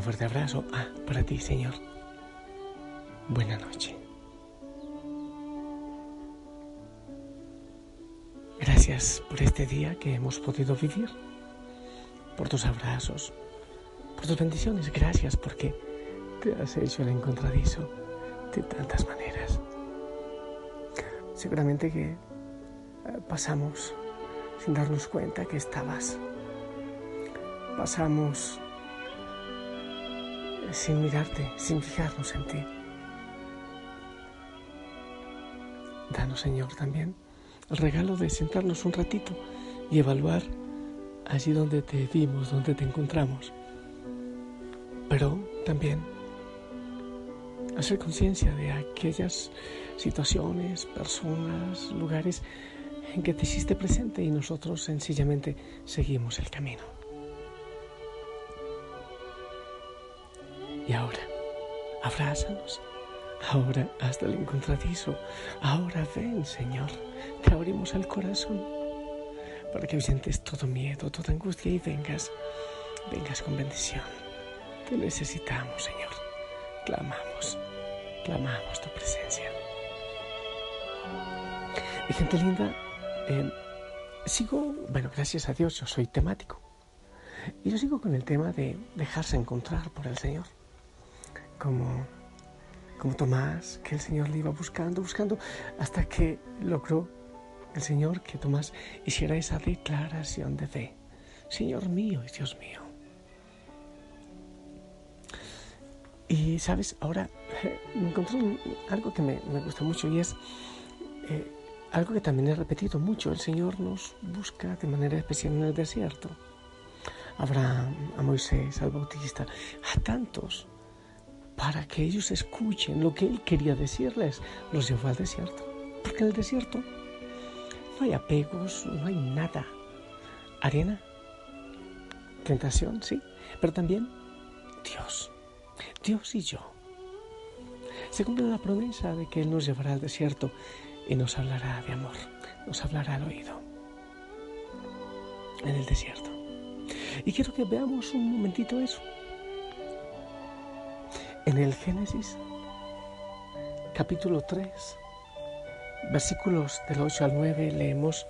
Un fuerte abrazo. Ah, para ti, Señor. Buenas noches. Gracias por este día que hemos podido vivir, por tus abrazos, por tus bendiciones. Gracias porque te has hecho el encontradizo de tantas maneras. Seguramente que eh, pasamos sin darnos cuenta que estabas pasamos sin mirarte, sin fijarnos en ti. Danos, Señor, también el regalo de sentarnos un ratito y evaluar allí donde te vimos, donde te encontramos. Pero también hacer conciencia de aquellas situaciones, personas, lugares en que te hiciste presente y nosotros sencillamente seguimos el camino. Y ahora, abrázanos. Ahora hasta el encontradizo. Ahora ven, Señor. Te abrimos el corazón para que ausentes todo miedo, toda angustia y vengas, vengas con bendición. Te necesitamos, Señor. Clamamos, clamamos tu presencia. Mi gente linda, eh, sigo, bueno, gracias a Dios, yo soy temático. Y yo sigo con el tema de dejarse encontrar por el Señor como, como Tomás, que el Señor le iba buscando, buscando, hasta que logró el Señor que Tomás hiciera esa declaración de fe. Señor mío y Dios mío. Y sabes, ahora me encontré algo que me, gusta mucho y es eh, algo que también he repetido mucho. El Señor nos busca de manera especial en el desierto. Abraham, a Moisés, al Bautista, a tantos para que ellos escuchen lo que Él quería decirles, los llevó al desierto. Porque en el desierto no hay apegos, no hay nada. Arena, tentación, sí, pero también Dios, Dios y yo. Se cumple la promesa de que Él nos llevará al desierto y nos hablará de amor, nos hablará al oído en el desierto. Y quiero que veamos un momentito eso. En el Génesis, capítulo 3, versículos del 8 al 9, leemos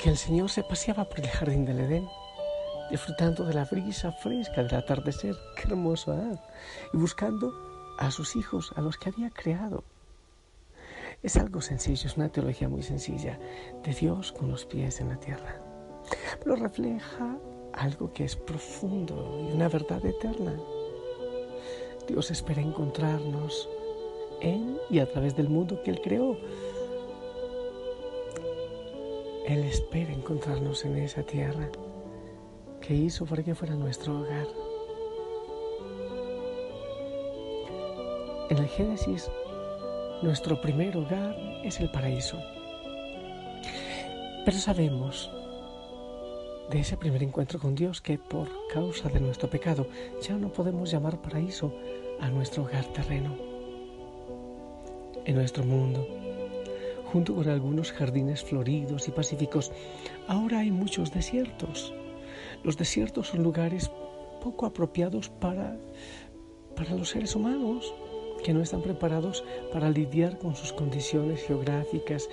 que el Señor se paseaba por el jardín del Edén, disfrutando de la brisa fresca del atardecer, qué hermoso, ¿eh? y buscando a sus hijos, a los que había creado. Es algo sencillo, es una teología muy sencilla de Dios con los pies en la tierra, pero refleja algo que es profundo y una verdad eterna. Dios espera encontrarnos en y a través del mundo que Él creó. Él espera encontrarnos en esa tierra que hizo para que fuera nuestro hogar. En el Génesis, nuestro primer hogar es el paraíso. Pero sabemos de ese primer encuentro con Dios que por causa de nuestro pecado ya no podemos llamar paraíso a nuestro hogar terreno. En nuestro mundo, junto con algunos jardines floridos y pacíficos, ahora hay muchos desiertos. Los desiertos son lugares poco apropiados para, para los seres humanos que no están preparados para lidiar con sus condiciones geográficas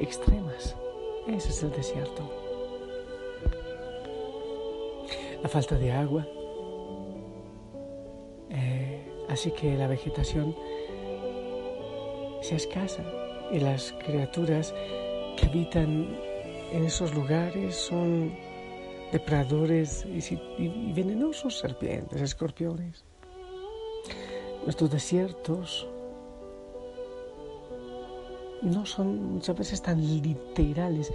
extremas. Ese es el desierto. La falta de agua. Eh, así que la vegetación se escasa y las criaturas que habitan en esos lugares son depredadores y, venenosos, serpientes, escorpiones. Nuestros desiertos no son muchas veces tan literales.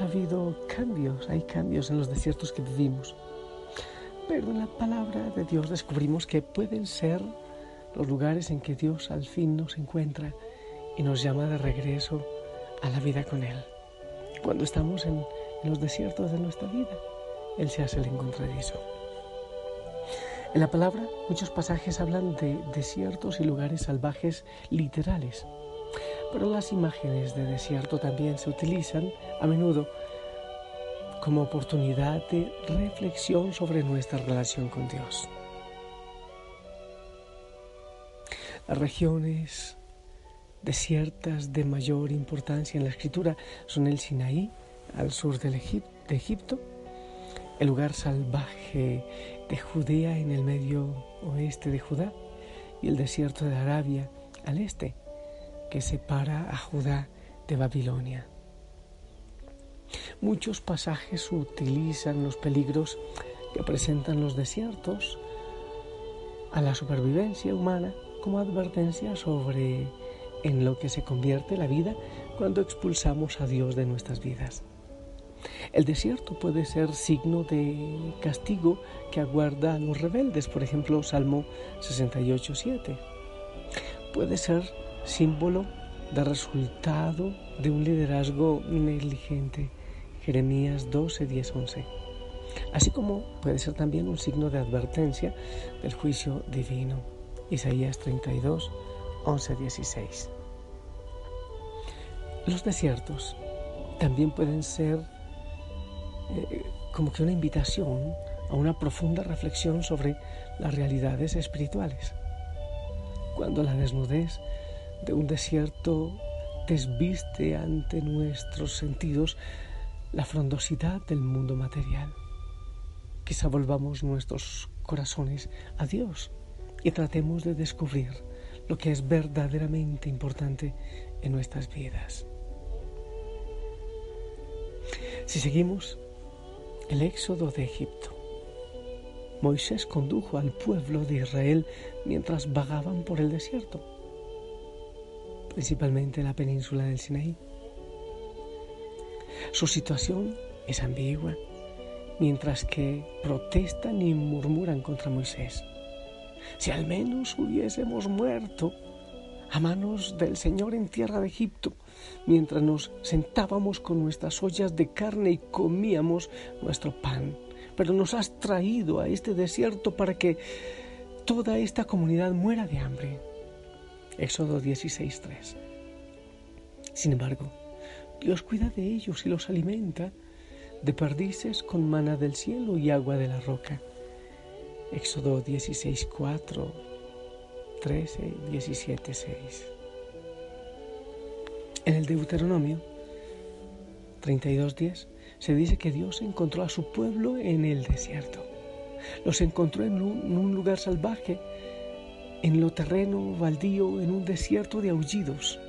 Ha habido cambios, hay cambios en los desiertos que vivimos. Pero en la palabra de Dios descubrimos que pueden ser los lugares en que Dios al fin nos encuentra y nos llama de regreso a la vida con Él. Cuando estamos en, los desiertos de nuestra vida, Él se hace el encontradizo. En la palabra muchos pasajes hablan de desiertos y lugares salvajes literales, pero las imágenes de desierto también se utilizan a menudo como oportunidad de reflexión sobre nuestra relación con Dios. Las regiones desiertas de mayor importancia en la escritura son el Sinaí, al sur del de Egipto, el lugar salvaje de Judea en el medio oeste de Judá y el desierto de Arabia al este, que separa a Judá de Babilonia. Muchos pasajes utilizan los peligros que presentan los desiertos a la supervivencia humana como advertencia sobre en lo que se convierte la vida cuando expulsamos a Dios de nuestras vidas. El desierto puede ser signo de castigo que aguarda a los rebeldes, por ejemplo, Salmo 68.7. Puede ser símbolo de resultado de un liderazgo negligente, Jeremías 12, 11. Así como puede ser también un signo de advertencia del juicio divino, Isaías 32, 11, 16. Los desiertos también pueden ser eh, como que una invitación a una profunda reflexión sobre las realidades espirituales. Cuando la desnudez de un desierto desviste ante nuestros sentidos la frondosidad del mundo material. Quizá volvamos nuestros corazones a Dios y tratemos de descubrir lo que es verdaderamente importante en nuestras vidas. Si seguimos el éxodo de Egipto, Moisés condujo al pueblo de Israel mientras vagaban por el desierto, principalmente en la península del Sinaí. Su situación es ambigua, mientras que protestan y murmuran contra Moisés. Si al menos hubiésemos muerto a manos del Señor en tierra de Egipto, mientras nos sentábamos con nuestras ollas de carne y comíamos nuestro pan. Pero nos has traído a este desierto para que toda esta comunidad muera de hambre. Éxodo 16.3. Sin embargo, Dios cuida de ellos y los alimenta de perdices con mana del cielo y agua de la roca. Éxodo 16.4, 13, 17, 6. En el Deuteronomio 32.10 se dice que Dios encontró a su pueblo en el desierto. Los encontró en un, lugar salvaje, en lo terreno baldío, en un desierto de aullidos.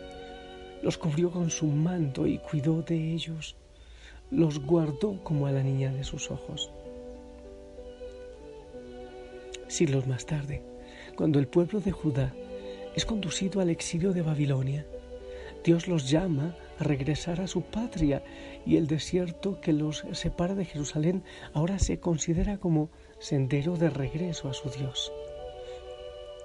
Los cubrió con su manto y cuidó de ellos. Los guardó como a la niña de sus ojos. Siglos más tarde, cuando el pueblo de Judá es conducido al exilio de Babilonia, Dios los llama a regresar a su patria y el desierto que los separa de Jerusalén ahora se considera como sendero de regreso a su Dios.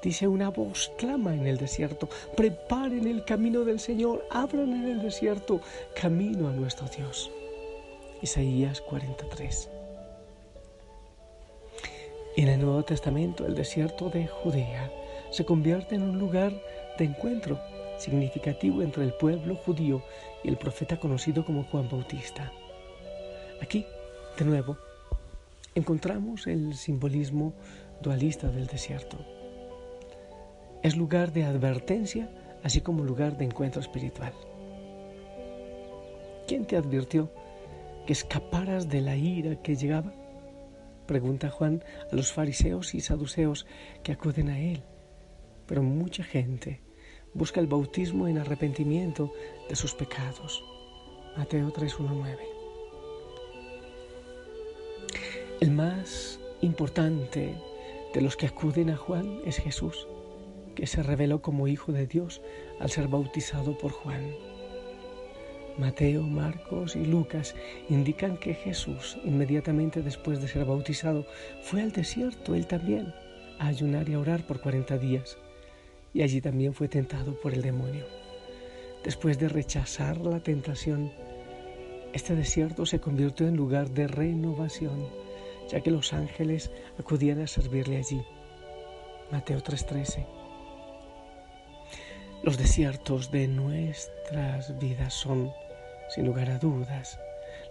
Dice una voz, clama en el desierto, preparen el camino del Señor, abran en el desierto camino a nuestro Dios. Isaías 43. En el Nuevo Testamento, el desierto de Judea se convierte en un lugar de encuentro significativo entre el pueblo judío y el profeta conocido como Juan Bautista. Aquí, de nuevo, encontramos el simbolismo dualista del desierto. Es lugar de advertencia, así como lugar de encuentro espiritual. ¿Quién te advirtió que escaparas de la ira que llegaba? Pregunta Juan a los fariseos y saduceos que acuden a él. Pero mucha gente busca el bautismo en arrepentimiento de sus pecados. Mateo 3:19. El más importante de los que acuden a Juan es Jesús, que se reveló como Hijo de Dios al ser bautizado por Juan. Mateo, Marcos y Lucas indican que Jesús, inmediatamente después de ser bautizado, fue al desierto él también, a ayunar y a orar por cuarenta días, y allí también fue tentado por el demonio. Después de rechazar la tentación, este desierto se convirtió en lugar de renovación, ya que los ángeles acudían a servirle allí. Mateo 3:13 los desiertos de nuestras vidas son, sin lugar a dudas,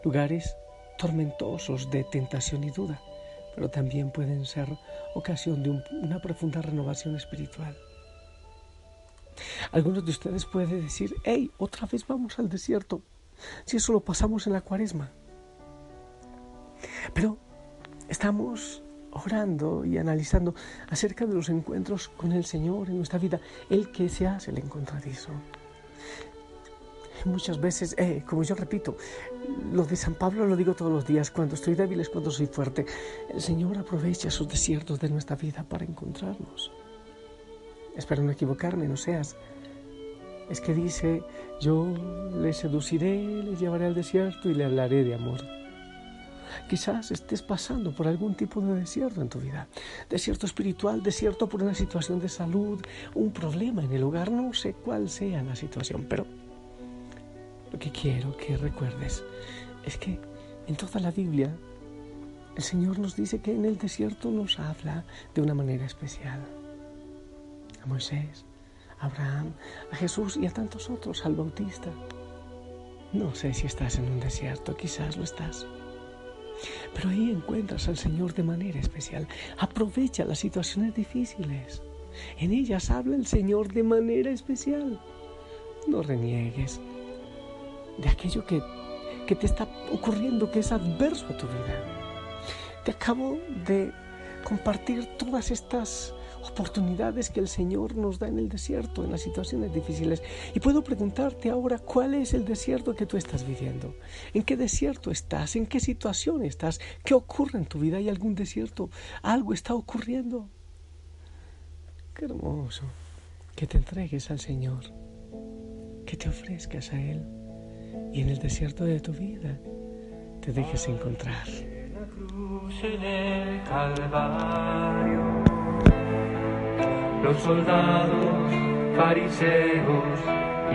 lugares tormentosos de tentación y duda, pero también pueden ser ocasión de una profunda renovación espiritual. Algunos de ustedes pueden decir, hey, otra vez vamos al desierto, si eso lo pasamos en la cuaresma. Pero estamos orando y analizando acerca de los encuentros con el Señor en nuestra vida, el que se hace el encontradizo. Muchas veces, eh, como yo repito, lo de San Pablo lo digo todos los días, cuando estoy débil es cuando soy fuerte. El Señor aprovecha sus desiertos de nuestra vida para encontrarnos. Espero no equivocarme, no seas. Es que dice, yo le seduciré, le llevaré al desierto y le hablaré de amor. Quizás estés pasando por algún tipo de desierto en tu vida. Desierto espiritual, desierto por una situación de salud, un problema en el hogar, no sé cuál sea la situación, pero lo que quiero que recuerdes es que en toda la Biblia el Señor nos dice que en el desierto nos habla de una manera especial. A Moisés, a Abraham, a Jesús y a tantos otros, al Bautista. No sé si estás en un desierto, quizás lo estás. Pero ahí encuentras al Señor de manera especial. Aprovecha las situaciones difíciles. En ellas habla el Señor de manera especial. No reniegues de aquello que, que te está ocurriendo, que es adverso a tu vida. Te acabo de compartir todas estas oportunidades que el Señor nos da en el desierto, en las situaciones difíciles. Y puedo preguntarte ahora cuál es el desierto que tú estás viviendo. ¿En qué desierto estás? ¿En qué situación estás? ¿Qué ocurre en tu vida? ¿Hay algún desierto? ¿Algo está ocurriendo? Qué hermoso que te entregues al Señor, que te ofrezcas a Él y en el desierto de tu vida te dejes encontrar. Calvario los soldados, fariseos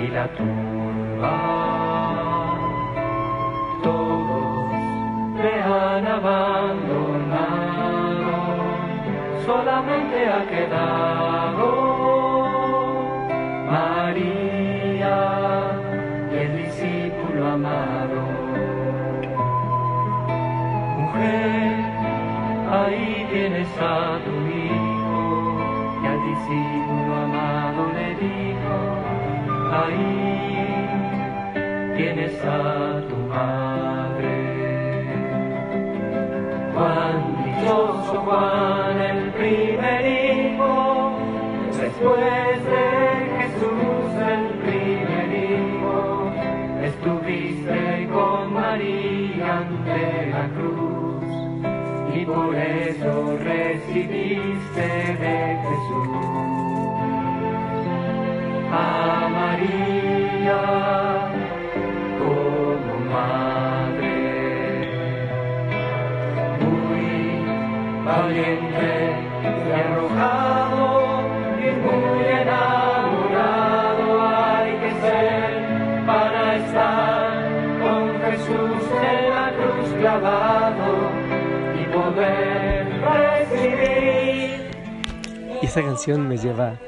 y la turba. Todos le han abandonado, solamente ha quedado María el discípulo amado. Mujer, ahí tienes a tu ahí tienes a tu madre. Juan dichoso Juan, el primer hijo, después de Jesús el primer hijo, estuviste con María ante la cruz y por eso recibiste Jesús en la cruz clavado y esta canción me lleva eh,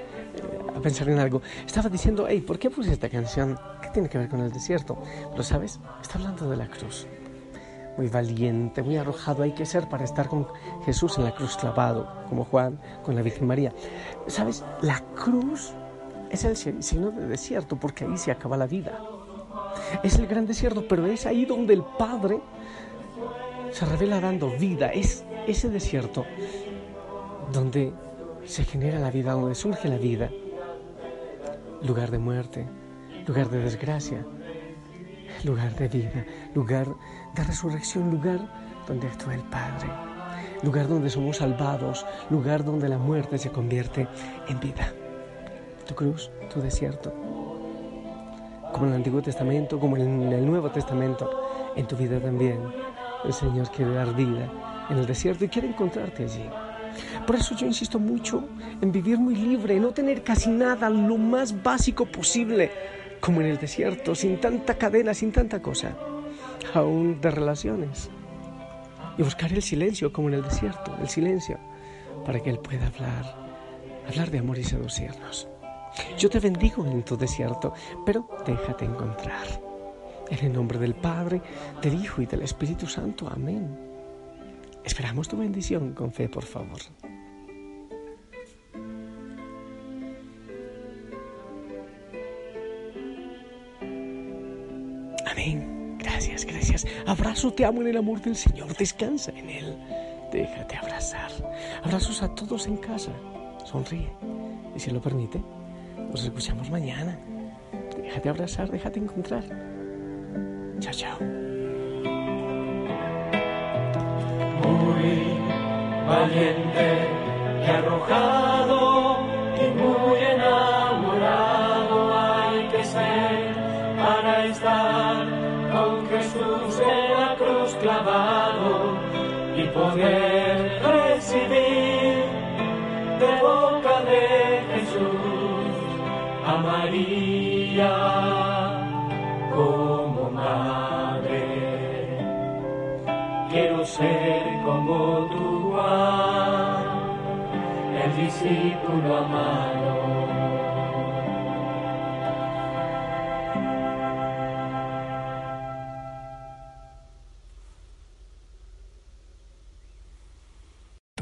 a pensar en algo. Estaba diciendo, hey, ¿por qué puse esta canción? ¿Qué tiene que ver con el desierto? Pero, ¿sabes? Está hablando de la cruz. Muy valiente, muy arrojado hay que ser para estar con Jesús en la cruz clavado, como Juan con la Virgen María. ¿Sabes? La cruz es el signo de desierto porque ahí se acaba la vida. Es el gran desierto, pero es ahí donde el Padre se revela dando vida. Es ese desierto donde se genera la vida, donde surge la vida. Lugar de muerte, lugar de desgracia, lugar de vida, lugar de resurrección, lugar donde actúa el Padre, lugar donde somos salvados, lugar donde la muerte se convierte en vida. Tu cruz, tu desierto, como en el Antiguo Testamento, como en el Nuevo Testamento, en tu vida también. El Señor quiere dar vida en el desierto y quiere encontrarte allí. Por eso yo insisto mucho en vivir muy libre, no tener casi nada, lo más básico posible, como en el desierto, sin tanta cadena, sin tanta cosa, aún de relaciones. Y buscar el silencio, como en el desierto, el silencio, para que Él pueda hablar, hablar de amor y seducirnos. Yo te bendigo en tu desierto, pero déjate encontrar. En el nombre del Padre, del Hijo y del Espíritu Santo. Amén. Esperamos tu bendición con fe, por favor. Amén. Gracias, gracias. Abrazo, te amo en el amor del Señor. Descansa en Él. Déjate abrazar. Abrazos a todos en casa. Sonríe. Y si lo permite, nos escuchamos mañana. Déjate abrazar, déjate encontrar. Chao, chao. Muy valiente y arrojado y muy enamorado hay que ser para estar con Jesús en la cruz clavado y poder recibir de boca de María como madre. Quiero ser como Juan, el discípulo amado.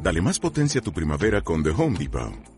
Dale más potencia a tu primavera con The Home Depot.